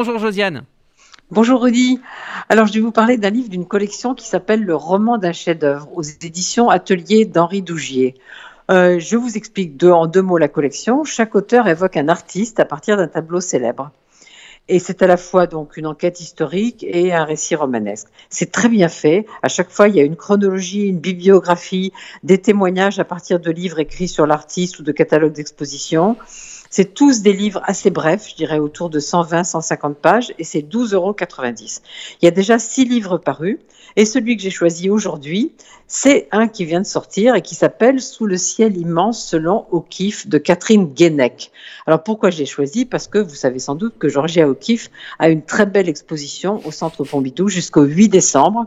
Bonjour Josiane. Bonjour Rudy. Alors je vais vous parler d'un livre d'une collection qui s'appelle Le roman d'un chef-d'œuvre aux éditions Atelier d'Henri Dougier. Euh, je vous explique en deux mots la collection. Chaque auteur évoque un artiste à partir d'un tableau célèbre. Et c'est à la fois donc une enquête historique et un récit romanesque. C'est très bien fait. À chaque fois, il y a une chronologie, une bibliographie, des témoignages à partir de livres écrits sur l'artiste ou de catalogues d'exposition. C'est tous des livres assez brefs, je dirais autour de 120-150 pages, et c'est 12,90 euros. Il y a déjà six livres parus, et celui que j'ai choisi aujourd'hui, c'est un qui vient de sortir et qui s'appelle Sous le ciel immense selon O'Keeffe de Catherine Guénec. Alors pourquoi je l'ai choisi? Parce que vous savez sans doute que Georgia O'Keeffe a une très belle exposition au Centre Pompidou jusqu'au 8 décembre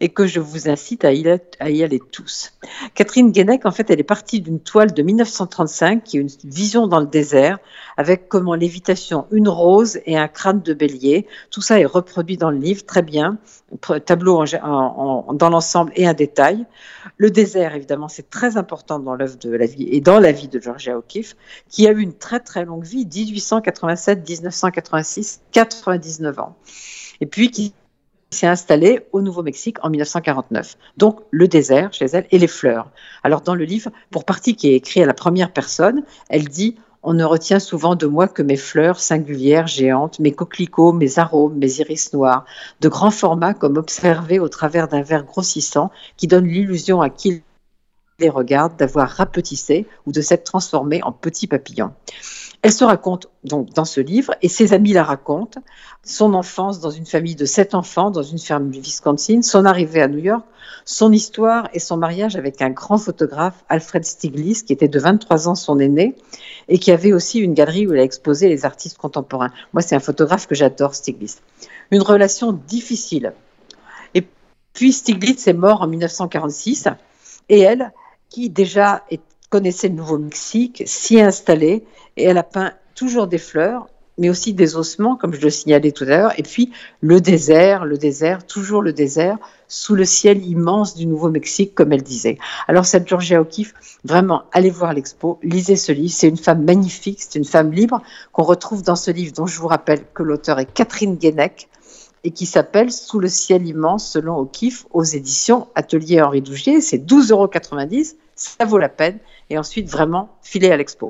et que je vous incite à y, aller tous. Catherine Guénec, en fait, elle est partie d'une toile de 1935 qui est une vision dans le désert avec comme en lévitation une rose et un crâne de bélier. Tout ça est reproduit dans le livre, très bien. Tableau dans l'ensemble et un détail. Le désert, évidemment, c'est très important dans l'œuvre de la vie et dans la vie de Georgia O'Keeffe, qui a eu une très très longue vie, 1887-1986, 99 ans. Et puis qui s'est installée au Nouveau-Mexique en 1949. Donc le désert chez elle et les fleurs. Alors dans le livre, pour partie qui est écrit à la première personne, elle dit on ne retient souvent de moi que mes fleurs singulières, géantes, mes coquelicots, mes arômes, mes iris noirs, de grands formats comme observés au travers d'un verre grossissant qui donne l'illusion à qui les regarde d'avoir rapetissé ou de s'être transformé en petit papillon. Elle se raconte donc dans ce livre et ses amis la racontent. Son enfance dans une famille de sept enfants dans une ferme du Wisconsin, son arrivée à New York, son histoire et son mariage avec un grand photographe, Alfred Stiglitz, qui était de 23 ans son aîné et qui avait aussi une galerie où il a exposé les artistes contemporains. Moi, c'est un photographe que j'adore, Stiglitz. Une relation difficile. Et puis Stiglitz est mort en 1946 et elle, qui déjà connaissait le Nouveau-Mexique, s'y est installée et elle a peint toujours des fleurs, mais aussi des ossements, comme je le signalais tout à l'heure, et puis le désert, le désert, toujours le désert, sous le ciel immense du Nouveau-Mexique, comme elle disait. Alors cette Georgia O'Keeffe, vraiment, allez voir l'expo, lisez ce livre, c'est une femme magnifique, c'est une femme libre qu'on retrouve dans ce livre dont je vous rappelle que l'auteur est Catherine Guénec, et qui s'appelle Sous le ciel immense selon O'Keeffe aux éditions Atelier Henri Dougier. C'est 12,90 euros, ça vaut la peine. Et ensuite, vraiment, filer à l'expo.